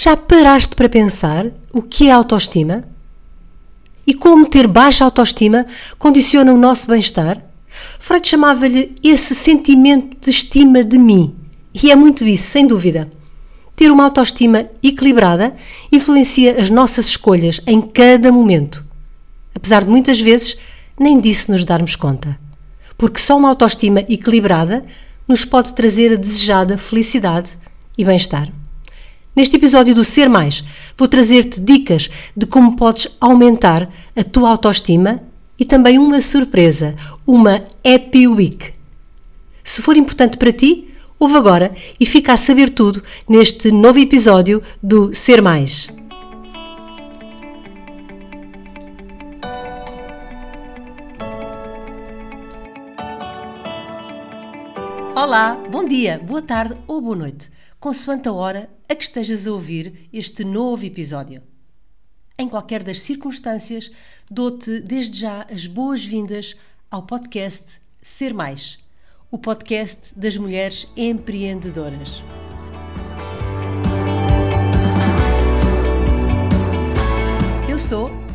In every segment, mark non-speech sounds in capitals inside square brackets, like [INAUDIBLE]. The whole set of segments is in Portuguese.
Já paraste para pensar o que é autoestima? E como ter baixa autoestima condiciona o nosso bem-estar? Freud chamava-lhe esse sentimento de estima de mim. E é muito isso, sem dúvida. Ter uma autoestima equilibrada influencia as nossas escolhas em cada momento. Apesar de muitas vezes nem disso nos darmos conta. Porque só uma autoestima equilibrada nos pode trazer a desejada felicidade e bem-estar. Neste episódio do Ser Mais, vou trazer-te dicas de como podes aumentar a tua autoestima e também uma surpresa, uma Happy Week. Se for importante para ti, ouve agora e fica a saber tudo neste novo episódio do Ser Mais. Olá, bom dia, boa tarde ou boa noite consoante a hora a que estejas a ouvir este novo episódio. Em qualquer das circunstâncias, dou-te desde já as boas-vindas ao podcast Ser Mais, o podcast das mulheres empreendedoras. Eu sou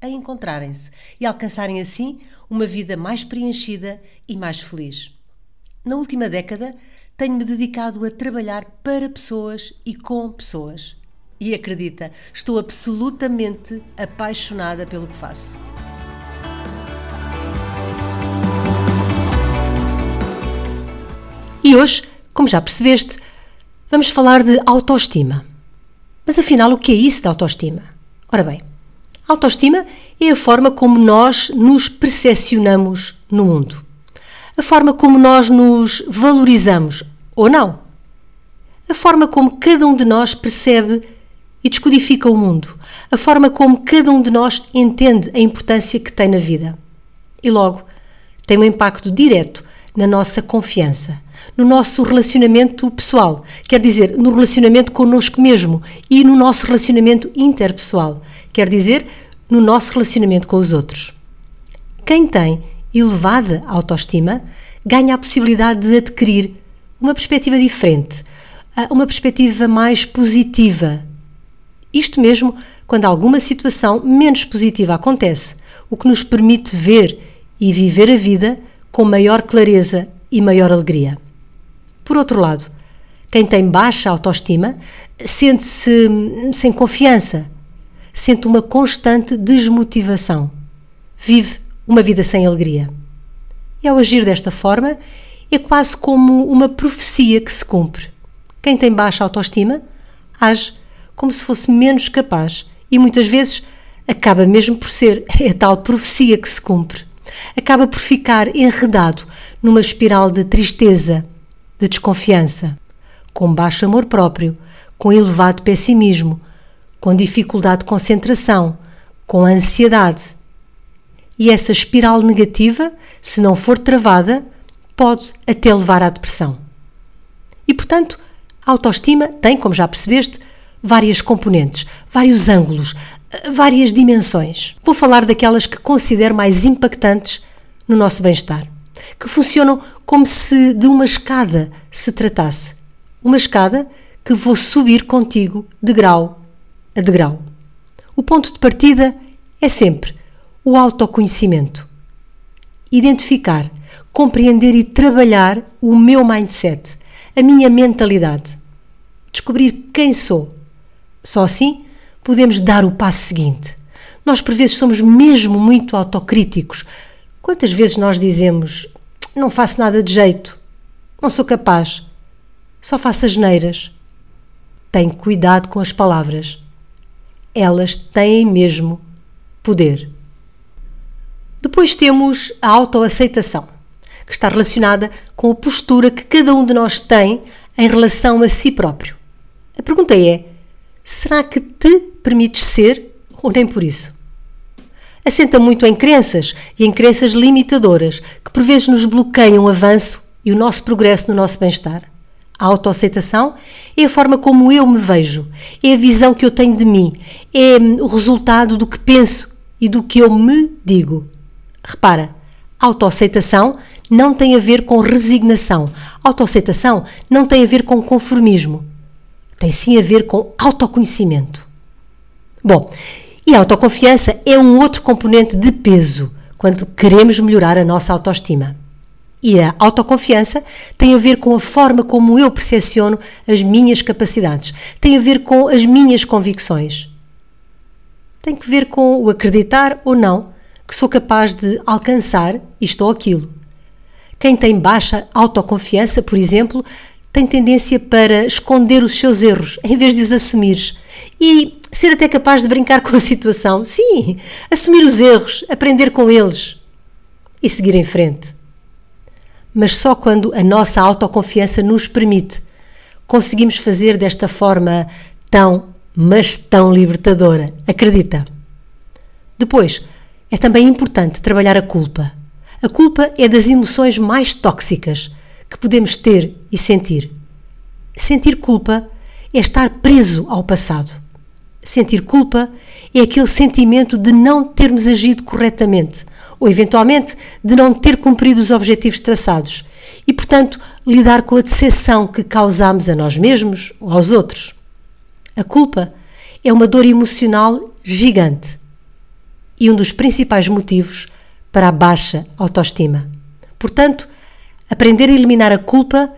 a encontrarem-se e alcançarem assim uma vida mais preenchida e mais feliz. Na última década, tenho-me dedicado a trabalhar para pessoas e com pessoas. E acredita, estou absolutamente apaixonada pelo que faço. E hoje, como já percebeste, vamos falar de autoestima. Mas afinal, o que é isso de autoestima? Ora bem, Autoestima é a forma como nós nos percepcionamos no mundo. A forma como nós nos valorizamos ou não. A forma como cada um de nós percebe e descodifica o mundo. A forma como cada um de nós entende a importância que tem na vida. E logo, tem um impacto direto na nossa confiança, no nosso relacionamento pessoal, quer dizer, no relacionamento connosco mesmo e no nosso relacionamento interpessoal, quer dizer, no nosso relacionamento com os outros. Quem tem elevada autoestima ganha a possibilidade de adquirir uma perspectiva diferente, ah, uma perspectiva mais positiva. Isto mesmo quando alguma situação menos positiva acontece, o que nos permite ver e viver a vida com maior clareza e maior alegria. Por outro lado, quem tem baixa autoestima sente-se sem confiança, sente uma constante desmotivação. Vive uma vida sem alegria. E ao agir desta forma, é quase como uma profecia que se cumpre. Quem tem baixa autoestima age como se fosse menos capaz e muitas vezes acaba mesmo por ser [LAUGHS] a tal profecia que se cumpre. Acaba por ficar enredado numa espiral de tristeza, de desconfiança, com baixo amor próprio, com elevado pessimismo, com dificuldade de concentração, com ansiedade. E essa espiral negativa, se não for travada, pode até levar à depressão. E, portanto, a autoestima tem, como já percebeste, várias componentes, vários ângulos, várias dimensões. Vou falar daquelas que considero mais impactantes no nosso bem-estar, que funcionam como se de uma escada se tratasse. Uma escada que vou subir contigo de grau a degrau. O ponto de partida é sempre o autoconhecimento. Identificar, compreender e trabalhar o meu mindset, a minha mentalidade. Descobrir quem sou. Só assim podemos dar o passo seguinte. Nós, por vezes, somos mesmo muito autocríticos. Quantas vezes nós dizemos: Não faço nada de jeito, não sou capaz, só faço asneiras. Tem cuidado com as palavras. Elas têm mesmo poder. Depois temos a autoaceitação, que está relacionada com a postura que cada um de nós tem em relação a si próprio. A pergunta é: será que te permites ser ou nem por isso? Assenta muito em crenças e em crenças limitadoras que por vezes nos bloqueiam o avanço e o nosso progresso no nosso bem-estar. A autoaceitação é a forma como eu me vejo, é a visão que eu tenho de mim, é o resultado do que penso e do que eu me digo. Repara, autoaceitação não tem a ver com resignação. Autoaceitação não tem a ver com conformismo. Tem sim a ver com autoconhecimento. Bom, e a autoconfiança é um outro componente de peso quando queremos melhorar a nossa autoestima. E a autoconfiança tem a ver com a forma como eu percepciono as minhas capacidades, tem a ver com as minhas convicções. Tem que ver com o acreditar ou não que sou capaz de alcançar isto ou aquilo. Quem tem baixa autoconfiança, por exemplo, tem tendência para esconder os seus erros em vez de os assumir e ser até capaz de brincar [LAUGHS] com a situação. Sim, assumir os erros, aprender com eles e seguir em frente. Mas só quando a nossa autoconfiança nos permite, conseguimos fazer desta forma tão, mas tão libertadora. Acredita? Depois, é também importante trabalhar a culpa. A culpa é das emoções mais tóxicas que podemos ter e sentir. Sentir culpa é estar preso ao passado. Sentir culpa é aquele sentimento de não termos agido corretamente ou, eventualmente, de não ter cumprido os objetivos traçados e, portanto, lidar com a decepção que causamos a nós mesmos ou aos outros. A culpa é uma dor emocional gigante e um dos principais motivos para a baixa autoestima. Portanto, aprender a eliminar a culpa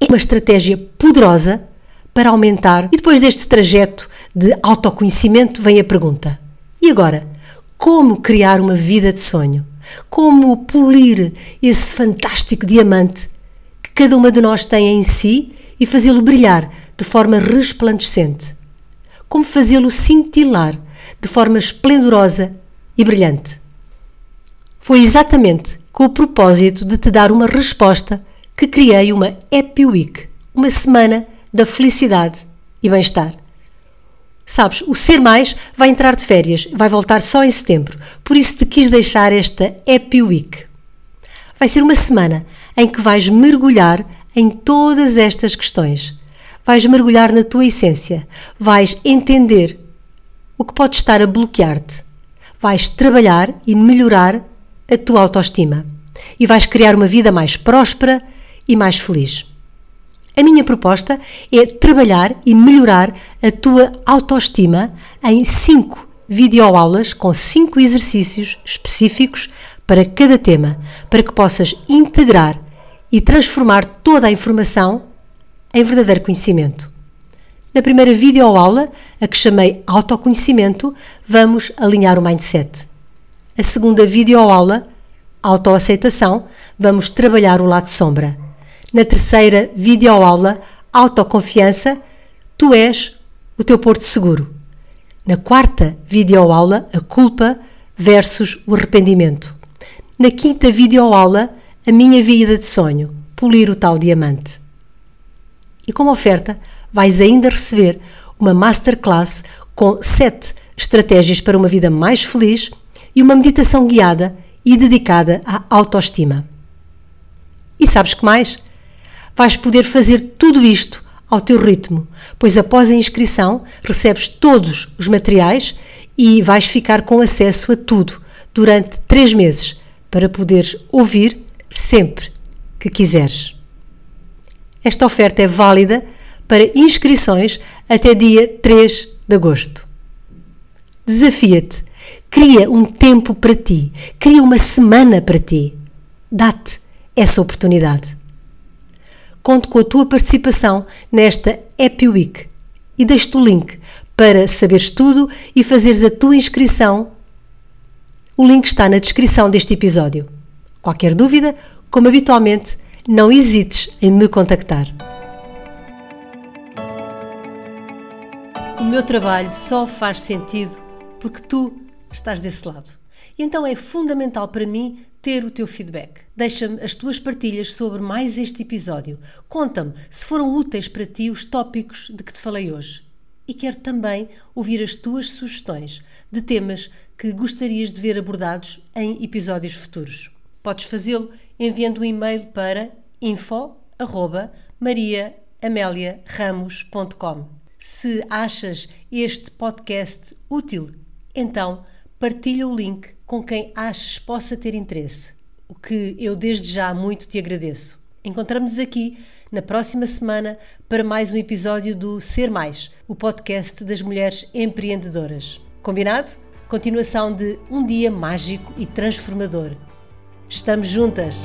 é uma estratégia poderosa para aumentar. E depois deste trajeto de autoconhecimento vem a pergunta: e agora? Como criar uma vida de sonho? Como polir esse fantástico diamante que cada uma de nós tem em si e fazê-lo brilhar de forma resplandecente? Como fazê-lo cintilar de forma esplendorosa e brilhante. Foi exatamente com o propósito de te dar uma resposta que criei uma Happy Week, uma semana da felicidade e bem-estar. Sabes, o Ser Mais vai entrar de férias, vai voltar só em setembro, por isso te quis deixar esta Happy Week. Vai ser uma semana em que vais mergulhar em todas estas questões. Vais mergulhar na tua essência, vais entender o que pode estar a bloquear-te vais trabalhar e melhorar a tua autoestima e vais criar uma vida mais próspera e mais feliz. A minha proposta é trabalhar e melhorar a tua autoestima em 5 videoaulas com 5 exercícios específicos para cada tema, para que possas integrar e transformar toda a informação em verdadeiro conhecimento. Na primeira videoaula, a que chamei Autoconhecimento, vamos alinhar o mindset. A segunda videoaula, Autoaceitação, vamos trabalhar o lado sombra. Na terceira videoaula, Autoconfiança, tu és o teu porto seguro. Na quarta videoaula, a culpa versus o arrependimento. Na quinta videoaula, a minha vida de sonho, polir o tal diamante. E como oferta, vais ainda receber uma masterclass com 7 estratégias para uma vida mais feliz e uma meditação guiada e dedicada à autoestima. E sabes que mais? Vais poder fazer tudo isto ao teu ritmo, pois após a inscrição recebes todos os materiais e vais ficar com acesso a tudo durante 3 meses para poderes ouvir sempre que quiseres. Esta oferta é válida para inscrições até dia 3 de agosto. Desafia-te, cria um tempo para ti, cria uma semana para ti. Dá-te essa oportunidade. Conto com a tua participação nesta Happy Week e deixo-te o link para saberes tudo e fazeres a tua inscrição. O link está na descrição deste episódio. Qualquer dúvida, como habitualmente, não hesites em me contactar. O meu trabalho só faz sentido porque tu estás desse lado. E então é fundamental para mim ter o teu feedback. Deixa-me as tuas partilhas sobre mais este episódio. Conta-me se foram úteis para ti os tópicos de que te falei hoje. E quero também ouvir as tuas sugestões de temas que gostarias de ver abordados em episódios futuros. Podes fazê-lo enviando um e-mail para info@mariaameliaramos.com. Se achas este podcast útil, então partilha o link com quem achas possa ter interesse, o que eu desde já muito te agradeço. Encontramos-nos aqui na próxima semana para mais um episódio do Ser Mais, o podcast das mulheres empreendedoras. Combinado? Continuação de um dia mágico e transformador. Estamos juntas!